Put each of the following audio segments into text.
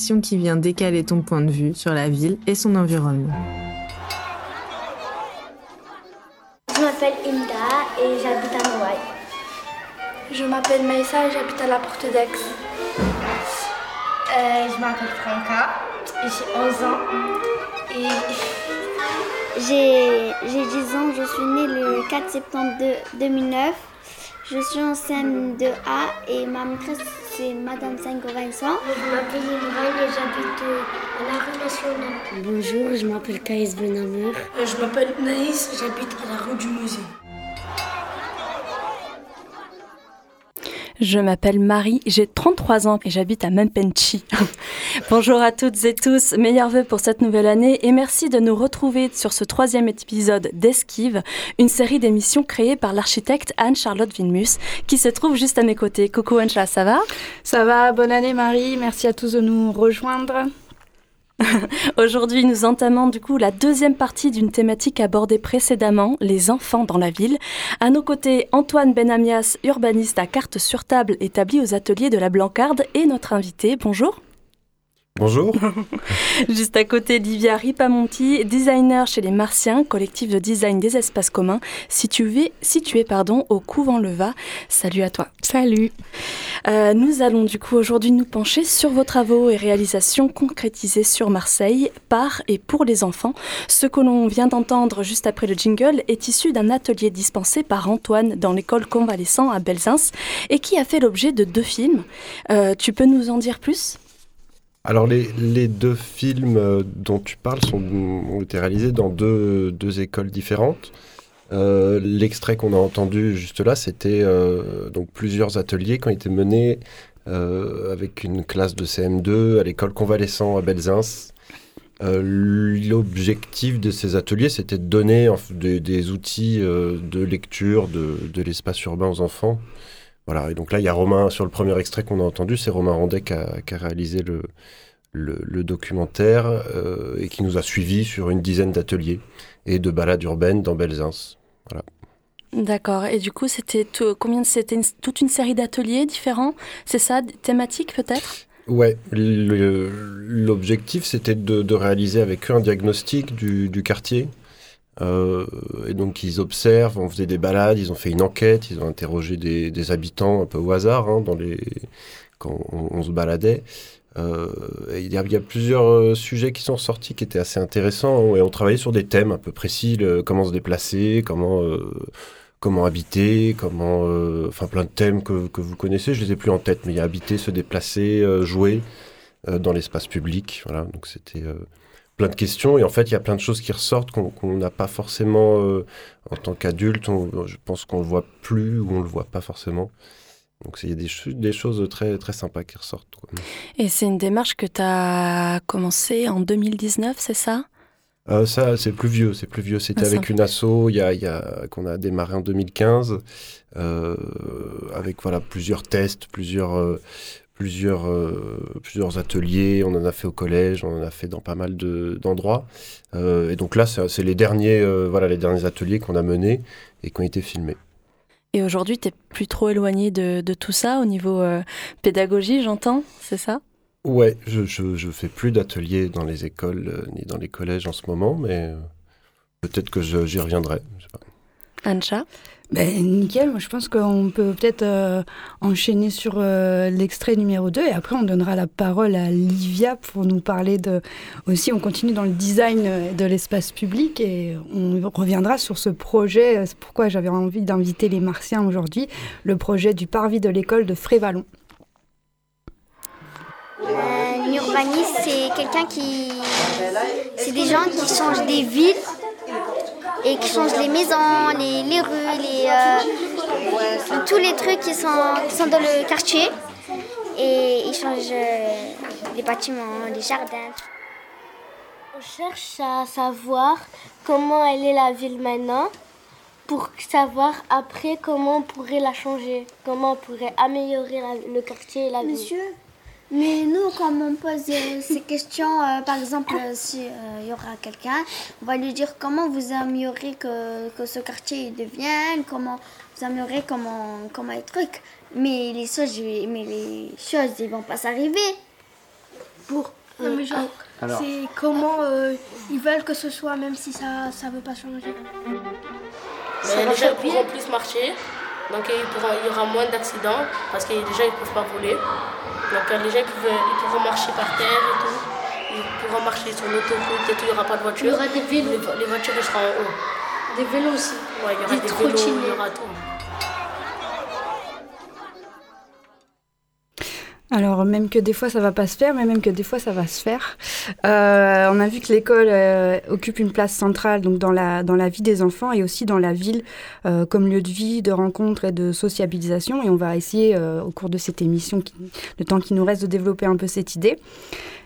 l'émission qui vient décaler ton point de vue sur la ville et son environnement. Je m'appelle Hilda et j'habite à Noailles. Je m'appelle Maïssa et j'habite à la Porte d'Aix. Euh, je m'appelle Franca, j'ai 11 ans et J'ai j'ai 10 ans, je suis née le 4 septembre de 2009. Je suis en CM2A et ma maîtresse c'est Madame Sengo Vincent. Je m'appelle Imran et j'habite à la rue nationale. Bonjour, je m'appelle Kaïs Benamer. Euh, Je m'appelle Naïs, j'habite à la rue du Musée. Je m'appelle Marie, j'ai 33 ans et j'habite à Mempenchi. Bonjour à toutes et tous, meilleurs vœux pour cette nouvelle année et merci de nous retrouver sur ce troisième épisode d'Esquive, une série d'émissions créée par l'architecte Anne-Charlotte Vilmus qui se trouve juste à mes côtés. Coucou Anne-Charlotte, ça va? Ça va, bonne année Marie, merci à tous de nous rejoindre. Aujourd'hui, nous entamons du coup la deuxième partie d'une thématique abordée précédemment, les enfants dans la ville. À nos côtés, Antoine Benamias, urbaniste à carte sur table établi aux ateliers de la Blancarde et notre invité. Bonjour. Bonjour. Juste à côté, Livia Ripamonti, designer chez les Martiens, collectif de design des espaces communs, situé, situé pardon, au Couvent Leva. Salut à toi. Salut. Euh, nous allons du coup aujourd'hui nous pencher sur vos travaux et réalisations concrétisés sur Marseille par et pour les enfants. Ce que l'on vient d'entendre juste après le jingle est issu d'un atelier dispensé par Antoine dans l'école convalescent à Belzins et qui a fait l'objet de deux films. Euh, tu peux nous en dire plus? Alors les, deux films euh, dont tu parles sont, ont été réalisés dans deux, écoles différentes. Euh, L'extrait qu'on a entendu juste là, c'était euh, donc plusieurs ateliers qui ont été menés avec une classe de CM2 à l'école convalescent à Belzins. L'objectif de ces ateliers, c'était de donner des, outils de lecture de l'espace urbain aux enfants. Voilà, et donc là, il y a Romain, sur le premier extrait qu'on a entendu, c'est Romain Rondet qui a, qui a réalisé le, le, le documentaire euh, et qui nous a suivis sur une dizaine d'ateliers et de balades urbaines dans Belzins. D'accord. Et du coup, c'était tout- combien C'était une- toute une série d'ateliers différents? C'est ça, thématiques peut-être? Ouais, l'objectif c'était de, de réaliser avec eux un diagnostic du, du quartier. Euh, et donc ils observent, on faisait des balades, ils ont fait une enquête, ils ont interrogé des, habitants un peu au hasard hein, quand on, se baladait. Euh, il, y a, plusieurs euh, sujets qui sont ressortis qui étaient assez intéressants et on travaillait sur des thèmes un peu précis, comment se déplacer, comment, comment habiter, comment, enfin plein de thèmes que, vous connaissez, je les ai plus en tête, mais il y a habiter, se déplacer, jouer dans l'espace public, voilà, donc c'était plein de questions et en fait il y a plein de choses qui ressortent qu'on n'a pas forcément euh, en tant qu'adulte, je pense qu'on le voit plus ou on le voit pas forcément. Donc il y a des, cho- des choses très très sympas qui ressortent. quoi. Et c'est une démarche que tu as commencée en 2019, c'est ça? Euh, ça, c'est plus vieux, c'est plus vieux. C'était Ah, avec une asso il y a, y a- qu'on a démarré en 2015, euh, avec voilà plusieurs tests, plusieurs, euh, plusieurs, euh, plusieurs ateliers. On en a fait au collège, on en a fait dans pas mal de- d'endroits. Euh, et donc là, c'est les derniers, euh, voilà, les derniers ateliers qu'on a menés et qui ont été filmés. Et aujourd'hui, tu plus trop éloigné de, de tout ça au niveau pédagogie, j'entends, c'est ça? Ouais, je, je, je fais plus d'ateliers dans les écoles ni dans les collèges en ce moment, mais peut-être que j'y reviendrai. je sais pas. Ancha? Ben, nickel, moi je pense qu'on peut peut-être euh, enchaîner sur euh, l'extrait numéro 2 et après on donnera la parole à Livia pour nous parler de... Aussi on continue dans le design euh, de l'espace public et on reviendra sur ce projet, euh, c'est pourquoi j'avais envie d'inviter les Martiens aujourd'hui, le projet du parvis de l'école de Frévalon. Un urbaniste, c'est quelqu'un qui. C'est des gens qui changent des villes et qui changent les maisons, les, les rues, les, euh, tous les trucs qui sont, qui sont dans le quartier. Et ils changent euh, les bâtiments, les jardins. On cherche à savoir comment elle est la ville maintenant pour savoir après comment on pourrait la changer, comment on pourrait améliorer la- le quartier et la ville. Monsieur, mais nous, comme on pose euh, ces questions, euh, par exemple, euh, si euh, il y aura quelqu'un, on va lui dire comment vous améliorez que, que ce quartier devienne, comment vous améliorez comment, comment les trucs. Mais les choses, mais les choses, ils vont pas s'arriver. pour. Non, mais genre, c'est comment euh, ils veulent que ce soit, même si ça ne veut pas changer. Mais les gens pourront plus marcher, donc il, y aura moins d'accidents, parce que les gens ne peuvent pas voler. Donc les gens ils pourront marcher par terre et tout. Ils pourront marcher sur l'autoroute et tout, il n'y aura pas de voiture. Il y aura des vélos. Les, voitures seront en haut. Des vélos aussi. Ouais, il y aura des, vélos, il y aura tout. Alors même que des fois ça va pas se faire, mais même que des fois ça va se faire. Euh, on a vu que l'école euh, occupe une place centrale donc dans la dans la vie des enfants et aussi dans la ville euh, comme lieu de vie, de rencontre et de sociabilisation. Et on va essayer au cours de cette émission, le temps qui nous reste, de développer un peu cette idée.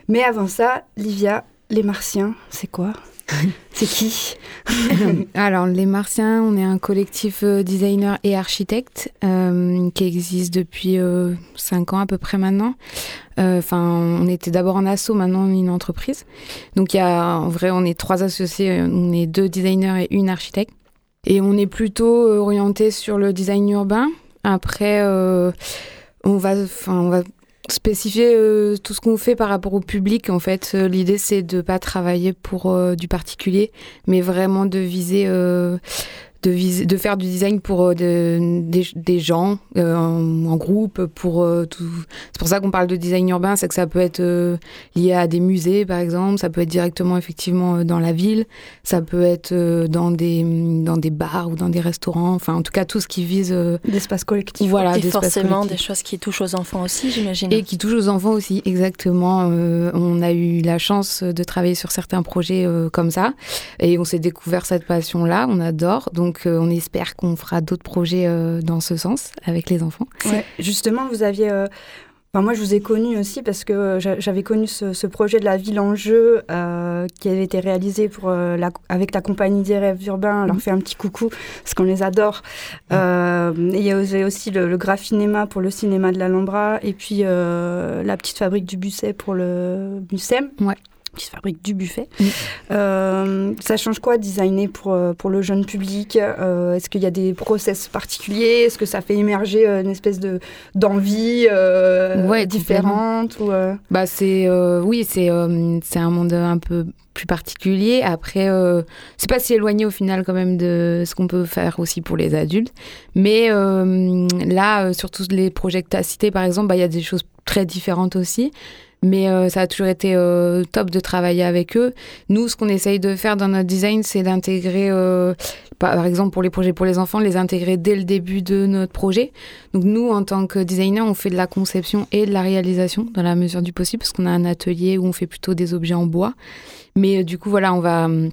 Mais avant ça, Livia, les Martiens, c'est quoi? c'est qui Alors, les Martiens, on est un collectif euh, designer et architecte euh, qui existe depuis 5 euh, ans à peu près maintenant. Enfin, on était d'abord en asso, maintenant une entreprise. Donc, en vrai, on est trois associés, on est deux designers et une architecte. Et on est plutôt orienté sur le design urbain. Après, on va, on va spécifier euh, tout ce qu'on fait par rapport au public. En fait, euh, l'idée c'est de pas travailler pour euh, du particulier, mais vraiment de viser de, de faire du design pour euh, des, gens euh, en, groupe. Pour, euh, tout. C'est pour ça qu'on parle de design urbain, c'est que ça peut être lié à des musées, par exemple, ça peut être directement effectivement dans la ville, ça peut être dans, des, dans des bars ou dans des restaurants, enfin en tout cas tout ce qui vise... L'espace collectif. Voilà, Et forcément des choses qui touchent aux enfants aussi, j'imagine. Et qui touchent aux enfants aussi, exactement. on a eu la chance de travailler sur certains projets comme ça, et on s'est découvert cette passion-là, on adore. Donc donc euh, on espère qu'on fera d'autres projets euh, dans ce sens avec les enfants. Justement, vous aviez... Euh, moi, je vous ai connu aussi parce que j'avais connu ce, projet de la ville en jeu qui avait été réalisé pour, avec la compagnie des rêves urbains. On leur mhm. fait un petit coucou parce qu'on les adore. il y a aussi le, le graphinéma pour le cinéma de l'Alhambra et puis la petite fabrique du Busset pour le Bussem. Ouais qui se fabrique du buffet. Mm. Euh, ça change quoi designer pour, euh, pour le jeune public euh, Est-ce qu'il y a des process particuliers? Est-ce que ça fait émerger une espèce de d'envie ouais, différente ou, bah c'est oui c'est c'est un monde un peu plus particulier. Après, c'est pas si éloigné au final quand même de ce qu'on peut faire aussi pour les adultes. Mais là, sur tous les projets que tu as cités, par exemple, bah, il y a des choses très différentes aussi. Mais euh, ça a toujours été euh, top de travailler avec eux. Nous, ce qu'on essaye de faire dans notre design, c'est d'intégrer, euh, par exemple pour les projets pour les enfants, les intégrer dès le début de notre projet. Donc nous, en tant que designer, on fait de la conception et de la réalisation dans la mesure du possible, parce qu'on a un atelier où on fait plutôt des objets en bois. Mais du coup, voilà, on va hum,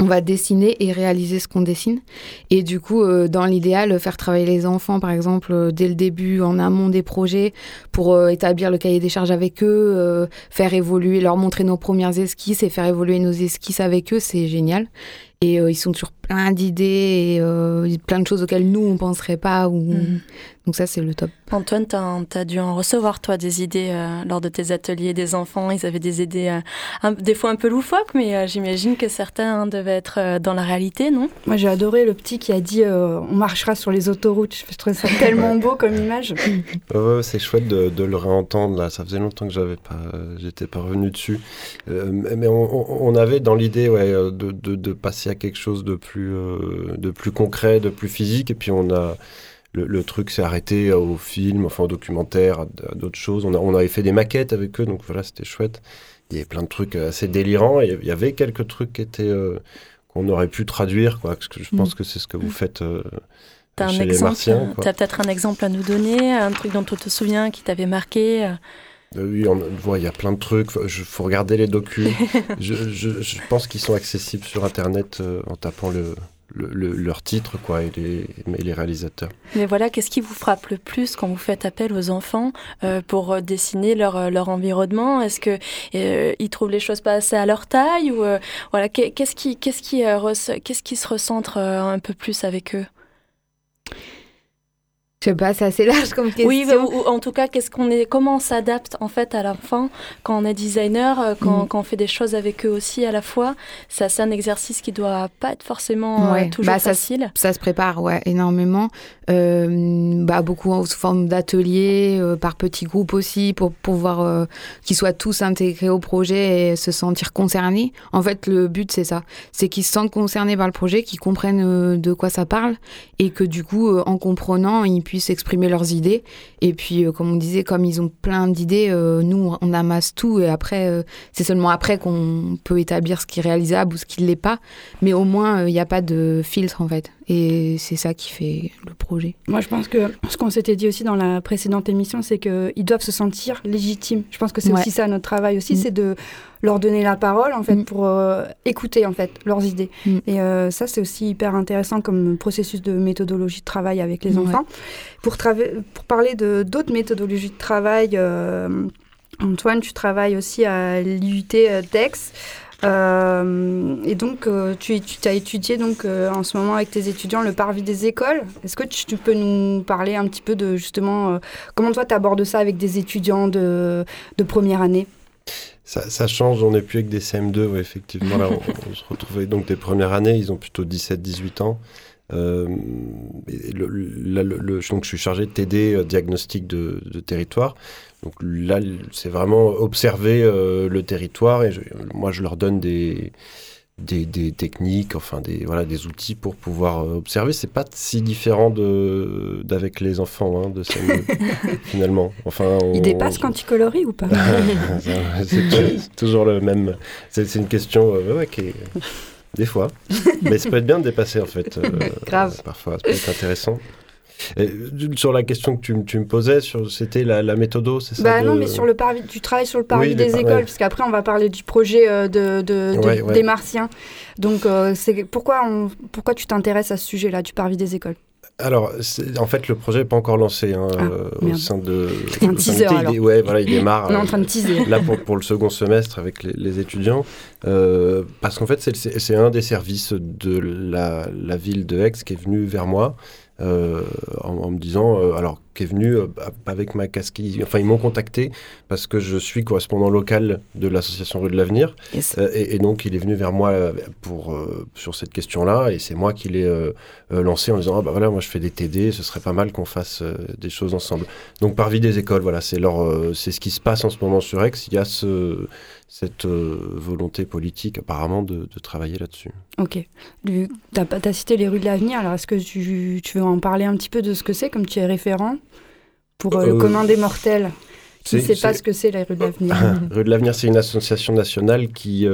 on va dessiner et réaliser ce qu'on dessine. Et du coup, euh, dans l'idéal, faire travailler les enfants, par exemple, euh, dès le début, en amont des projets, pour euh, établir le cahier des charges avec eux, faire évoluer, leur montrer nos premières esquisses et faire évoluer nos esquisses avec eux, c'est génial. Et ils sont toujours plein d'idées et plein de choses auxquelles nous, on ne penserait pas. Ou... Mhm. Donc ça, c'est le top. Antoine, tu as, dû en recevoir, toi, des idées euh, lors de tes ateliers des enfants. Ils avaient des idées, euh, des fois un peu loufoques, mais euh, j'imagine que certains devaient être dans la réalité, non? Moi, j'ai adoré le petit qui a dit on marchera sur les autoroutes. Je trouvais ça tellement beau comme image. c'est chouette de, le réentendre. Là. Ça faisait longtemps que j'avais pas, j'étais pas revenu dessus. mais on, avait dans l'idée ouais, de, de, passer à quelque chose de plus, de plus concret, de plus physique. Et puis on a le, truc s'est arrêté au film, enfin au documentaire, à, d'autres choses. On, a, on avait fait des maquettes avec eux, donc voilà, c'était chouette. Il y avait plein de trucs assez délirants. Et il y avait quelques trucs qui étaient euh, qu'on aurait pu traduire, quoi. Parce que je pense mm. que c'est ce que vous faites. Euh, chez les Martiens. Tu as peut-être un exemple à nous donner, un truc dont tu te souviens qui t'avait marqué euh? Oui, on voit, il y a plein de trucs. Il faut regarder les docus. je, je, je, pense qu'ils sont accessibles sur Internet en tapant le, leur titre quoi, et les, les, réalisateurs. Mais voilà, qu'est-ce qui vous frappe le plus quand vous faites appel aux enfants euh, pour euh, dessiner leur, euh, leur environnement? Est-ce que ils trouvent les choses pas assez à leur taille ou voilà, qu'est-ce qui, qu'est-ce qui, qu'est-ce qui se recentre un peu plus avec eux? Je sais pas, c'est assez large comme question. Oui, ou, en tout cas, qu'est-ce qu'on est, comment on s'adapte en fait à l'enfant quand on est designer, euh, quand, mm. quand, on fait des choses avec eux aussi à la fois. Ça, c'est un exercice qui doit pas être forcément euh, toujours bah, facile. Ça, se prépare, ouais, énormément. Euh, bah, beaucoup sous forme d'ateliers, par petits groupes aussi, pour pouvoir qu'ils soient tous intégrés au projet et se sentir concernés. En fait, le but, c'est ça. C'est qu'ils se sentent concernés par le projet, qu'ils comprennent de quoi ça parle et que du coup, en comprenant, ils puissent exprimer leurs idées. Et puis, euh, comme on disait, comme ils ont plein d'idées, euh, nous, on amasse tout. Et après, euh, c'est seulement après qu'on peut établir ce qui est réalisable ou ce qui ne l'est pas. Mais au moins, il n'y a pas de filtre, en fait. Et c'est ça qui fait le projet. Moi, je pense que ce qu'on s'était dit aussi dans la précédente émission, c'est qu'ils doivent se sentir légitimes. Je pense que c'est aussi ça notre travail aussi, mm. c'est de leur donner la parole en fait mm. pour euh, écouter en fait leurs idées. Mm. Et euh, ça, c'est aussi hyper intéressant comme processus de méthodologie de travail avec les enfants. Pour, pour parler de d'autres méthodologies de travail. Euh, Antoine, tu travailles aussi à l'IUT DEX. Euh, et donc, euh, tu, as étudié donc, euh, en ce moment avec tes étudiants le parvis des écoles. Est-ce que tu, peux nous parler un petit peu de justement comment toi tu abordes ça avec des étudiants de, première année? Ça, change, on n'est plus avec des CM2, effectivement. On, se retrouvait donc des premières années, ils ont plutôt 17-18 ans. Euh, le, donc je suis chargé de TD diagnostic de, territoire. Donc là, c'est vraiment observer euh, le territoire et moi, je leur donne des, des, des, techniques, enfin des, voilà, des outils pour pouvoir euh, observer. C'est pas si différent de, d'avec les enfants, hein, de finalement. Enfin, Ils dépassent quand ils colorient ou pas? C'est, toujours le même. C'est, une question euh, qui est. Des fois. Mais ça peut être bien de dépasser en fait. Grave. Parfois, ça peut être intéressant sur la question que tu, me posais, c'était la, la méthodo, c'est ça bah Non, mais sur le parvis, tu travailles sur le parvis des écoles, parce qu'après on va parler du projet euh, de, des Martiens. Donc, euh, c'est pourquoi, pourquoi tu t'intéresses à ce sujet-là, du parvis des écoles? Alors, en fait, le projet n'est pas encore lancé hein, ah, euh, au sein de. C'est un teaser. Il, ouais, voilà, il démarre. On est en train de teaser. Là, pour, pour, le second semestre avec les, les étudiants. parce qu'en fait, c'est un des services de la, la, ville de Aix qui est venu vers moi euh, en, me disant, euh, alors qui est venu euh, avec ma casquette, enfin ils m'ont contacté parce que je suis correspondant local de l'association Rue de l'Avenir. Et, donc il est venu vers moi pour, sur cette question-là. Et c'est moi qui l'ai lancé en disant, ah, bah voilà, moi je fais des TD, ce serait pas mal qu'on fasse des choses ensemble. Donc par vie des écoles, voilà, c'est ce qui se passe en ce moment sur Aix, il y a ce cette euh, volonté politique apparemment de, travailler là-dessus. Ok. Tu as, cité les rues de l'avenir, alors est-ce que tu, veux en parler un petit peu de ce que c'est, comme tu es référent? Pour euh, le euh, commun des mortels qui ne sait pas ce que c'est les rues de l'avenir Rue de l'avenir, c'est une association nationale qui,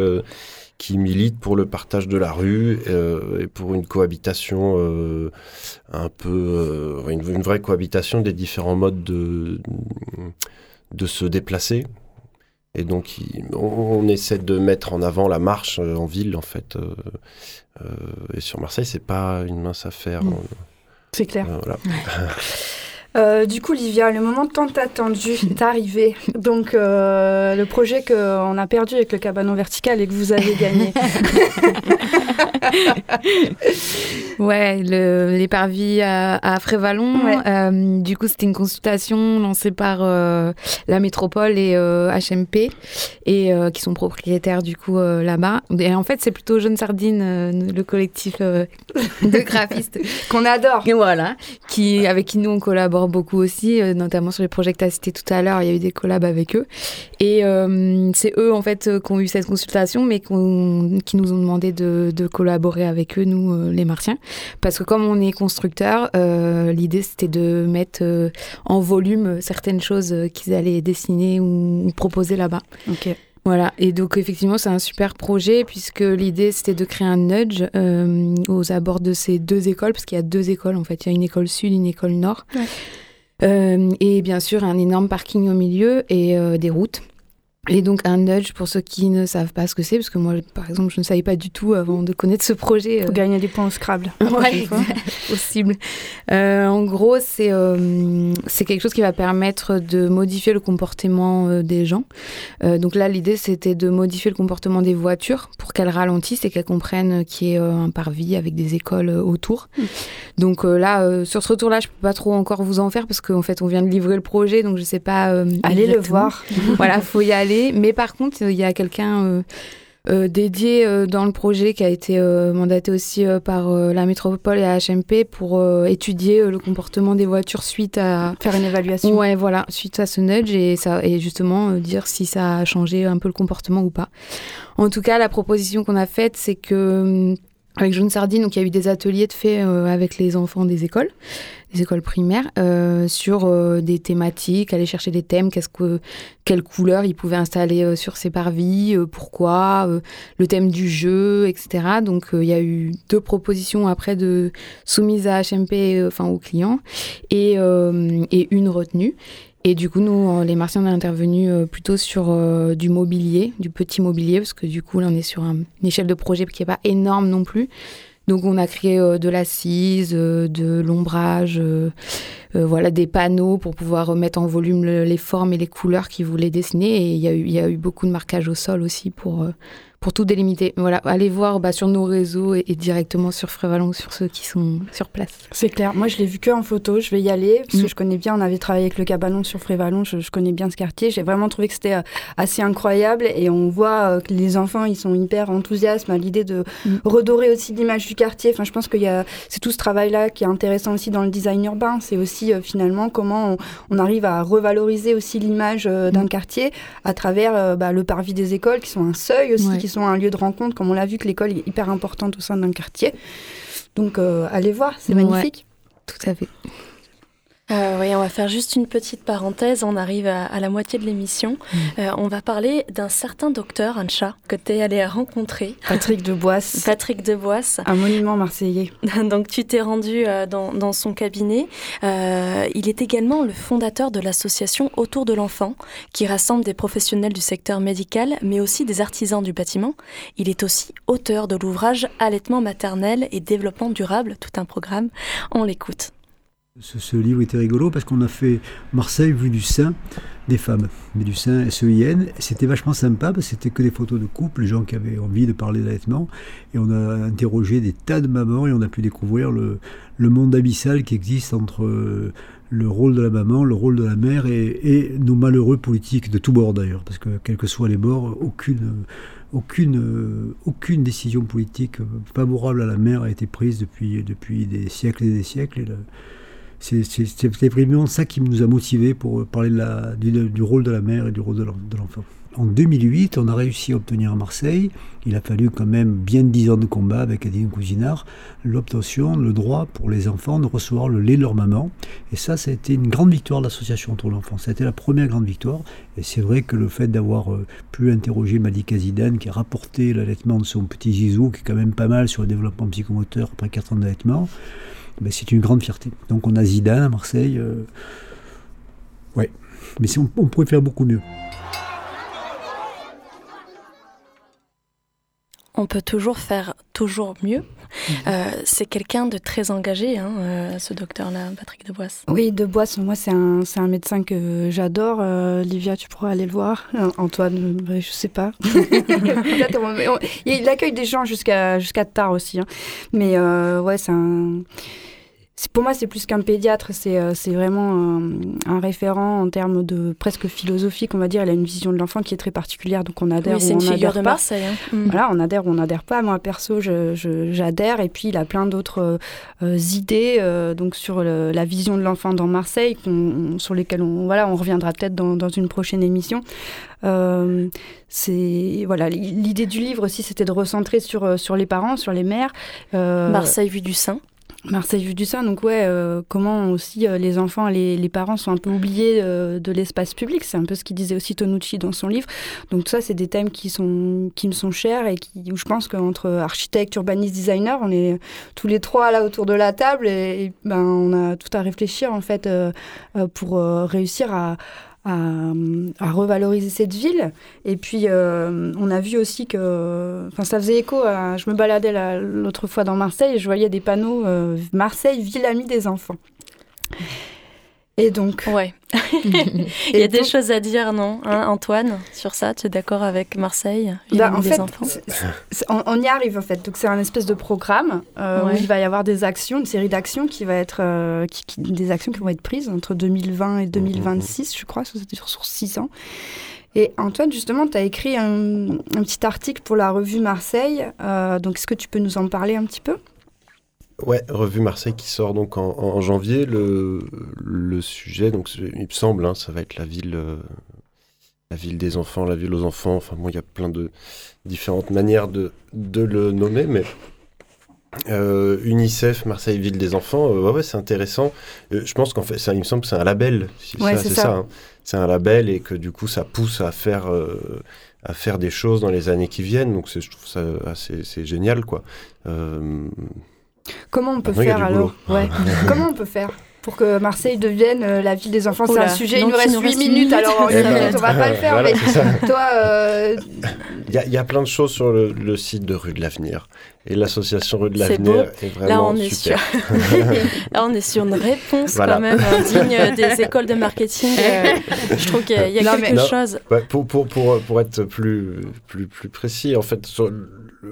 qui milite pour le partage de la rue et pour une cohabitation un peu, une, une, vraie cohabitation des différents modes de, de se déplacer et donc, on, essaie de mettre en avant la marche euh, en ville, en fait. Euh, euh, et sur Marseille, c'est pas une mince affaire. Mm. C'est clair. du coup, Livia, le moment tant attendu est arrivé. Donc, le projet qu'on a perdu avec le cabanon vertical et que vous avez gagné. ouais, le, les parvis à, à Frévalon. Euh, du coup, c'était une consultation lancée par euh, la métropole et HMP, euh, et qui sont propriétaires du coup là-bas. Et en fait, c'est plutôt Jeune Sardine, le collectif de graphistes qu'on adore. Et voilà, qui avec qui nous on collabore beaucoup aussi, notamment sur les projets que tu as cités tout à l'heure. Il y a eu des collabs avec eux, et c'est eux en fait qui ont eu cette consultation, mais qui nous ont demandé de, collaborer avec eux, nous les Martiens. Parce que comme on est constructeur, euh, l'idée c'était de mettre euh, en volume certaines choses euh, qu'ils allaient dessiner ou, proposer là-bas. Ok. Voilà, et donc effectivement c'est un super projet puisque l'idée c'était de créer un nudge aux abords de ces deux écoles, parce qu'il y a deux écoles en fait, il y a une école sud, une école nord. et bien sûr un énorme parking au milieu et des routes. Et donc un nudge pour ceux qui ne savent pas ce que c'est, parce que moi, par exemple, je ne savais pas du tout avant de connaître ce projet. Pour gagner des points au Scrabble. ouais, possible. Euh, en gros, c'est euh, c'est quelque chose qui va permettre de modifier le comportement euh, des gens. donc là, l'idée, c'était de modifier le comportement des voitures pour qu'elles ralentissent et qu'elles comprennent qu'il y ait un parvis avec des écoles autour. Hmm. Donc là, sur ce retour-là, je peux pas trop encore vous en faire parce qu'en fait, on vient de livrer le projet, donc je sais pas. Allez le voir. voilà, faut y aller. Mais par contre, il y a quelqu'un euh, dédié euh, dans le projet qui a été euh, mandaté aussi par la métropole et la HMP pour étudier le comportement des voitures suite à faire une évaluation. Ouais, voilà, suite à ce nudge et ça et justement dire si ça a changé un peu le comportement ou pas. En tout cas, la proposition qu'on a faite, c'est que avec Jaune Sardine, donc il y a eu des ateliers de fait avec les enfants des écoles écoles primaires euh, sur euh, des thématiques, aller chercher des thèmes, qu'est-ce que, quelles couleurs ils pouvaient installer euh, sur ces parvis, pourquoi, le thème du jeu, etc. Donc il y a eu deux propositions après de soumises à HMP, enfin aux clients, et, et une retenue. Et du coup, nous, les Martiens, on a intervenu plutôt sur du mobilier, du petit mobilier, parce que du coup, là, on est sur une échelle de projet qui n'est pas énorme non plus. Donc on a créé euh, de l'assise, euh, de l'ombrage, euh, voilà des panneaux pour pouvoir mettre en volume les formes et les couleurs qu'ils voulaient dessiner. Et il y, a eu, y a eu beaucoup de marquage au sol aussi pour pour tout délimiter. Voilà, allez voir bah, sur nos réseaux et, directement sur Frévalon, sur ceux qui sont sur place. C'est clair. Moi, je l'ai vu que en photo. Je vais y aller parce que mm. je connais bien. On avait travaillé avec le Cabanon sur Frévalon. Je, connais bien ce quartier. J'ai vraiment trouvé que c'était euh, assez incroyable et on voit euh, que les enfants, ils sont hyper enthousiastes à l'idée de mm. redorer aussi l'image du quartier. Enfin, je pense que c'est tout ce travail-là qui est intéressant aussi dans le design urbain. C'est aussi euh, finalement comment on, arrive à revaloriser aussi l'image d'un mm. quartier à travers bah, le parvis des écoles qui sont un seuil aussi, qui sont un lieu de rencontre, comme on l'a vu que l'école est hyper importante au sein d'un quartier. Donc euh, allez voir, c'est magnifique. tout à fait. Euh, oui, on va faire juste une petite parenthèse. On arrive à, la moitié de l'émission. Mm. Euh, on va parler d'un certain docteur, Ancha, que tu es allé rencontrer. Patrick Debois. Patrick Debois. Un monument marseillais. Donc, tu t'es rendu euh, dans, dans, son cabinet. il est également le fondateur de l'association Autour de l'enfant, qui rassemble des professionnels du secteur médical, mais aussi des artisans du bâtiment. Il est aussi auteur de l'ouvrage Allaitement maternel et développement durable, tout un programme. On l'écoute. Ce, livre était rigolo parce qu'on a fait Marseille vu du sein des femmes, mais du sein S-E-I-N. C'était vachement sympa parce que c'était que des photos de couple, les gens qui avaient envie de parler d'allaitement. Et on a interrogé des tas de mamans et on a pu découvrir le, monde abyssal qui existe entre euh, le rôle de la maman, le rôle de la mère et, nos malheureux politiques de tous bords d'ailleurs. Parce que quels que soient les bords, aucune aucune décision politique favorable à la mère a été prise depuis, des siècles et des siècles. C'est vraiment ça qui nous a motivés pour parler du, rôle de la mère et du rôle de l'enfant. En 2008, on a réussi à obtenir à Marseille, il a fallu quand même bien dix ans de combat avec Adine Cousinard, l'obtention, le droit pour les enfants de recevoir le lait de leur maman. Et ça, ça a été une grande victoire de l'association pour l'enfant. Ça a été la première grande victoire. Et c'est vrai que le fait d'avoir euh, pu interroger Malika Zidane, qui a rapporté l'allaitement de son petit Zizou, qui est quand même pas mal sur le développement psychomoteur après 4 ans d'allaitement, ben, c'est une grande fierté. Donc on a Zidane à Marseille. Euh, ouais, mais on, on pourrait faire beaucoup mieux. On peut toujours faire toujours mieux. Mhm. Euh, c'est quelqu'un de très engagé, hein, euh, ce docteur-là, Patrick Debois. Oui, Debois, moi, c'est un, un, médecin que j'adore. Livia, tu pourras aller le voir. Antoine, je je sais pas. il accueille des gens jusqu'à jusqu'à tard aussi. Hein. Mais ouais, c'est un pour moi, c'est plus qu'un pédiatre, c'est euh, vraiment un, référent en termes de presque philosophique, on va dire. Il a une vision de l'enfant qui est très particulière, donc on adhère oui, ou on une figure de pas. Marseille. Hein. Mm. Voilà, on adhère ou on n'adhère pas. Moi, perso, j'adhère. Et puis, il a plein d'autres euh, idées euh, donc sur la vision de l'enfant dans Marseille, sur lesquelles on, voilà, on reviendra peut-être dans, dans, une prochaine émission. c'est voilà l'idée du livre aussi, c'était de recentrer sur sur les parents, sur les mères. Marseille vue du sein. Marseille Vue du Sein, donc ouais, euh, comment aussi euh, les enfants, les, les, parents sont un peu oubliés euh, de l'espace public, c'est un peu ce qu'il disait aussi Tonucci dans son livre. Donc ça, c'est des thèmes qui, sont, qui me sont chers et qui, où je pense qu'entre architectes, urbanistes, designers, on est tous les trois là autour de la table et ben, on a tout à réfléchir en fait pour réussir à, revaloriser cette ville. Et puis, euh, on a vu aussi que, enfin, ça faisait écho. À, je me baladais l'autre fois dans Marseille et je voyais des panneaux euh, Marseille, ville amie des enfants. Et donc Ouais. Il y a des choses à dire, non hein, Antoine, sur ça? Tu es d'accord avec Marseille? Bah, En fait, on, y arrive en fait. Donc c'est un espèce de programme euh, où il va y avoir des actions, une série d'actions qui va être, euh, qui, des actions qui vont être prises entre 2020 et 2026, je crois, sur, sur six ans. Et Antoine, justement, tu as écrit un, petit article pour la revue Marseille. Euh, donc, est-ce que tu peux nous en parler un petit peu? Ouais, revue Marseille qui sort donc en, janvier. Le, le, sujet, donc il me semble, hein, ça va être la ville, euh, la ville des enfants, la ville aux enfants. Enfin bon, il y a plein de différentes manières de, de le nommer, mais euh, UNICEF, Marseille Ville des Enfants, euh, ouais, c'est intéressant. je pense qu'en fait, ça, il me semble que c'est un label. ouais, c'est ça. Hein. C'est un label et que du coup, ça pousse à faire, à faire des choses dans les années qui viennent. Donc, je trouve ça assez génial, quoi. Comment on peut faire alors ouais. Comment on peut faire pour que Marseille devienne euh, la ville des enfants? C'est un sujet, il nous reste 8 minutes, alors en 8 minutes, on va pas le faire. mais toi. Euh, il y, a plein de choses sur le, site de Rue de l'Avenir. Et l'association Rue de l'Avenir est, vraiment Là, on est super. Sur... Là, on est sur une réponse quand même hein, digne des écoles de marketing. Euh, je trouve qu'il y a, quelque chose. pour, pour, pour, pour, être plus, plus, plus précis, en fait, sur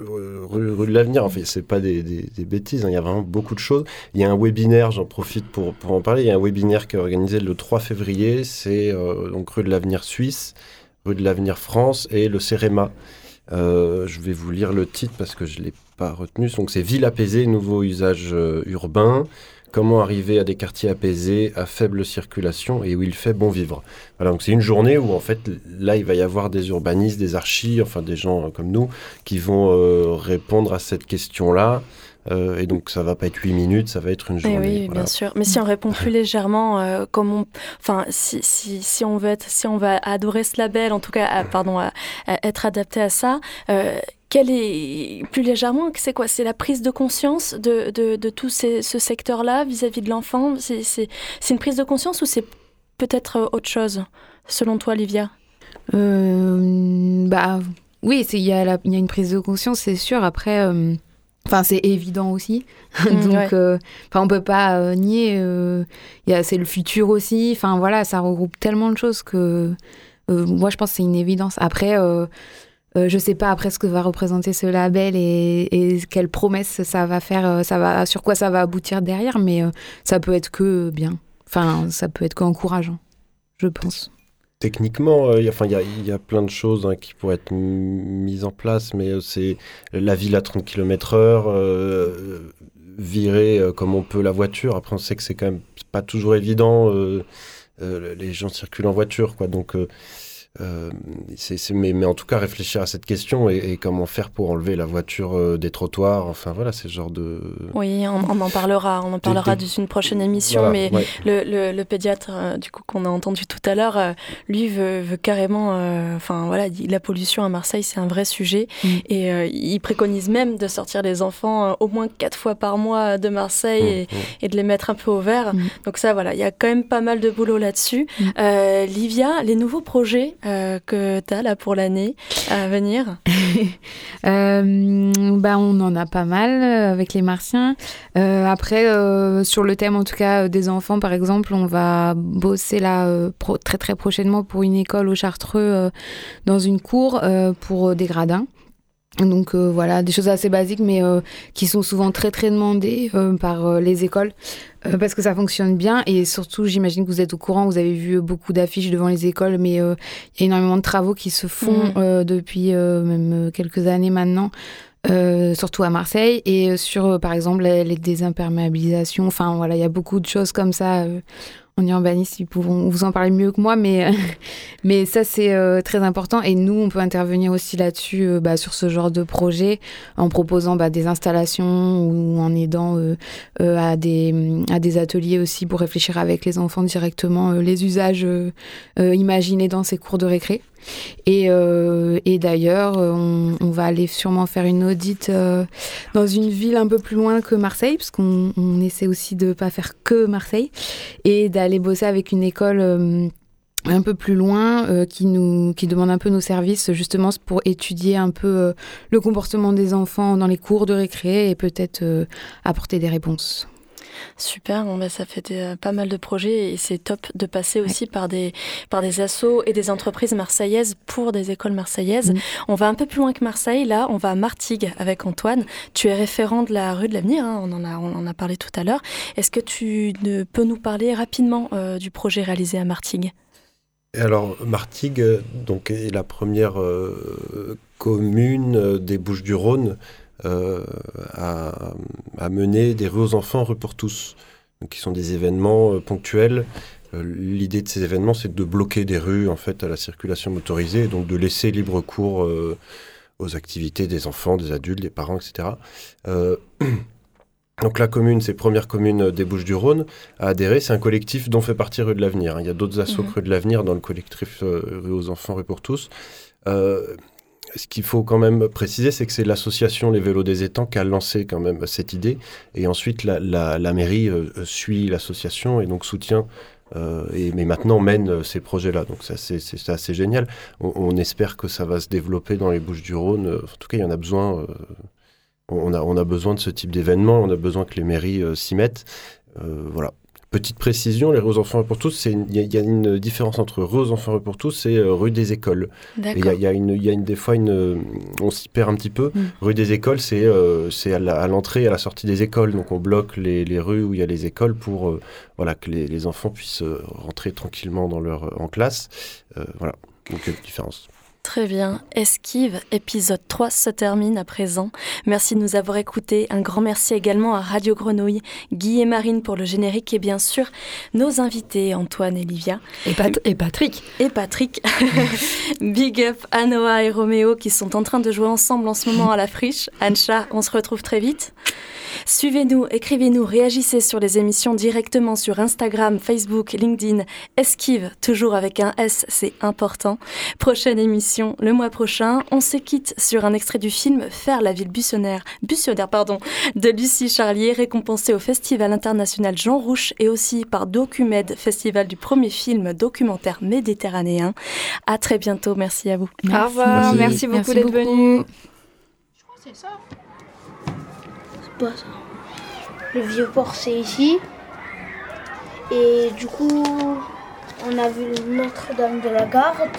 rue, de l'Avenir, en fait, c'est pas des, bêtises, hein. il y a vraiment beaucoup de choses. Il y a un webinaire, j'en profite pour, en parler, il y a un webinaire qui est organisé le 3 février, c'est euh, donc rue de l'Avenir Suisse, rue de l'Avenir France et le CEREMA. Euh, je vais vous lire le titre parce que je ne l'ai pas retenu. Donc c'est Ville apaisée, nouveau usage euh, urbain comment arriver à des quartiers apaisés, à faible circulation et où il fait bon vivre. Voilà, donc c'est une journée où en fait là il va y avoir des urbanistes, des archis, enfin des gens comme nous qui vont euh, répondre à cette question-là. Euh, et donc ça va pas être 8 minutes, ça va être une eh journée. oui, bien sûr. Mais si on répond plus légèrement, euh, comme on, enfin, si, si, si, on veut être, si on va adorer ce label, en tout cas, pardon, être adapté à ça, quelle est, plus légèrement, c'est quoi? C'est la prise de conscience de, de, de tout ce secteur-là vis-à-vis de l'enfant? C'est une prise de conscience ou c'est peut-être euh, autre chose, selon toi, Livia? Euh, Bah oui, il y, y, a une prise de conscience, c'est sûr. Après, euh, enfin c'est évident aussi. Mmh, Donc, euh, enfin on peut pas nier. c'est le futur aussi. Enfin voilà, ça regroupe tellement de choses que moi je pense que c'est une évidence. Après euh, je sais pas après ce que va représenter ce label et, quelles promesses ça va faire, euh, ça va, sur quoi ça va aboutir derrière, mais euh, ça peut être que bien. Enfin, ça peut être qu'encourageant, je pense. Techniquement, il y, y, a plein de choses hein, qui pourraient être mises en place, mais c'est la ville à 30 km/h, virer comme on peut la voiture. Après, on sait que c'est quand même pas toujours évident. les gens circulent en voiture, quoi. Donc, euh, mais, mais, en tout cas, réfléchir à cette question et, comment faire pour enlever la voiture euh, des trottoirs. Enfin, voilà, c'est ce genre de. Oui, on, en parlera. On en parlera dans une prochaine émission. mais le, le, pédiatre, euh, du coup, qu'on a entendu tout à l'heure, lui veut, veut carrément. Enfin, voilà, la pollution à Marseille, c'est un vrai sujet. Mm. Et il préconise même de sortir les enfants au moins quatre fois par mois de Marseille mm, et, mm. et, de les mettre un peu au vert. Donc, ça, voilà, il y a quand même pas mal de boulot là-dessus. Livia, les nouveaux projets euh, que tu as là pour l'année à venir? Euh, bah, On en a pas mal euh, avec les Martiens. après, sur le thème en tout cas des enfants, par exemple, on va bosser là très très prochainement pour une école au Chartreux dans une cour pour des gradins. Donc voilà, des choses assez basiques, mais qui sont souvent très très demandées par les écoles. Euh, parce que ça fonctionne bien et surtout, j'imagine que vous êtes au courant, vous avez vu beaucoup d'affiches devant les écoles, mais euh, il y a énormément de travaux qui se font mm. euh, depuis même quelques années maintenant. surtout à Marseille et sur par exemple les, désimperméabilisations enfin voilà il y a beaucoup de choses comme ça en urbanisme, ils pourront vous en parler mieux que moi, mais, mais ça, c'est euh, très important. Et nous, on peut intervenir aussi là-dessus, euh, bah, sur ce genre de projet, en proposant bah, des installations ou en aidant euh, à, des, à des ateliers aussi pour réfléchir avec les enfants directement les usages imaginés dans ces cours de récré. Et, euh, et d'ailleurs, on, on, va aller sûrement faire une audite euh, dans une ville un peu plus loin que Marseille, parce qu'on on essaie aussi de ne pas faire que Marseille, et d'aller bosser avec une école euh, un peu plus loin qui nous qui demande un peu nos services justement pour étudier un peu le comportement des enfants dans les cours de récré et peut-être apporter des réponses. Super, bon, bah, ça fait euh, pas mal de projets et c'est top de passer aussi par des, par des assos et des entreprises marseillaises pour des écoles marseillaises. Mm. On va un peu plus loin que Marseille, là, on va à Martigues avec Antoine. Tu es référent de la rue de l'Avenir, hein, on, en a, on en a parlé tout à l'heure. Est-ce que tu ne peux nous parler rapidement euh, du projet réalisé à Martigues? Alors, Martigues donc, est la première commune des Bouches-du-Rhône euh, à, mener des rues aux enfants, rues pour tous, donc, qui sont des événements euh, ponctuels. Euh, l'idée de ces événements, c'est de bloquer des rues en fait à la circulation motorisée, et donc de laisser libre cours aux activités des enfants, des adultes, des parents, etc. Donc la commune, c'est première commune des Bouches-du-Rhône, a adhéré. C'est un collectif dont fait partie Rue de l'Avenir. Il y a d'autres assos mmh. Rue de l'Avenir dans le collectif Rue aux enfants, Rue pour tous ce qu'il faut quand même préciser, c'est que c'est l'association Les Vélos des Étangs qui a lancé quand même cette idée. Et ensuite, la, mairie euh, suit l'association et donc soutient. Euh, et, mais maintenant mène euh, ces projets-là. Donc c'est assez génial. On, espère que ça va se développer dans les Bouches du Rhône. En tout cas, il y en a besoin. on, a, on a besoin de ce type d'événement. On a besoin que les mairies s'y mettent. voilà. Petite précision, les rues enfants pour tous, il y, a une différence entre rues enfants pour tous et euh, rue des écoles. Il y, y, a une, y a une, des fois une, on s'y perd un petit peu. Mm. Rue des écoles, c'est euh, à l'entrée et à la sortie des écoles, donc on bloque les, les rues où il y a les écoles pour euh, voilà que les, les, enfants puissent rentrer tranquillement dans leur en classe. voilà, donc il y a une différence. Très bien. Esquive, épisode 3 se termine à présent. Merci de nous avoir écoutés. Un grand merci également à Radio Grenouille, Guy et Marine pour le générique et bien sûr nos invités Antoine et Livia. Et, et Patrick. Et Patrick. Big up à Noah et Roméo qui sont en train de jouer ensemble en ce moment à la friche. Ancha, on se retrouve très vite. Suivez-nous, écrivez-nous, réagissez sur les émissions directement sur Instagram, Facebook, LinkedIn. Esquive, toujours avec un S, c'est important. Prochaine émission le mois prochain. On se quitte sur un extrait du film Faire la ville buissonnaire, buissonnaire pardon, de Lucie Charlier, récompensée au Festival international Jean Rouche et aussi par Documed, festival du premier film documentaire méditerranéen. À très bientôt, merci à vous. Au revoir, merci, beaucoup d'être venu. Je crois que c'est ça. Le vieux port, c'est ici. Et du coup, on a vu Notre-Dame de la Garde.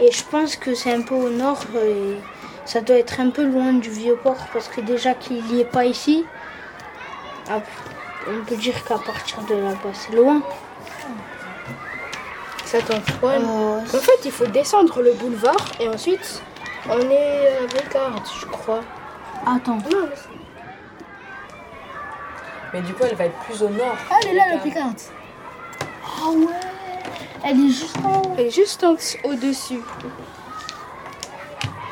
Et je pense que c'est un peu au nord. Et ça doit être un peu loin du vieux port parce que déjà qu'il n'y est pas ici, on peut dire qu'à partir de là-bas, c'est loin. Ça euh, En fait, il faut descendre le boulevard et ensuite on est à Bécard, je crois. Attends. Mais du coup, elle va être plus au nord. Ah, elle est là, la piquante. Ah ouais. Elle est juste en... Elle est juste au-dessus.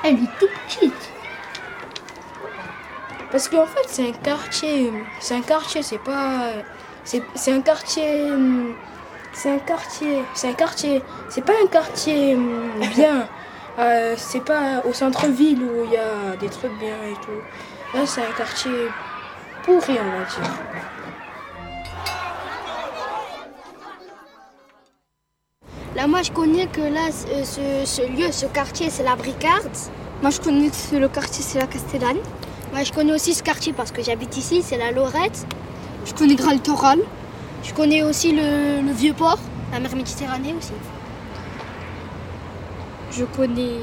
Elle est toute petite. Parce qu'en fait, c'est un quartier. C'est un quartier, c'est pas. C'est un quartier. C'est un quartier. C'est un quartier. C'est pas un quartier bien. Euh, c'est pas au centre-ville où il y a des trucs bien et tout. Là, c'est un quartier pourri, on va dire. Là, moi, je connais que là, ce, lieu, ce quartier, c'est la Bricarde. Moi, je connais le quartier, c'est la Castellane. Moi, je connais aussi ce quartier parce que j'habite ici, c'est la Lorette. Je connais Graal Toral. Je connais aussi le, Vieux-Port, la mer Méditerranée aussi. Je connais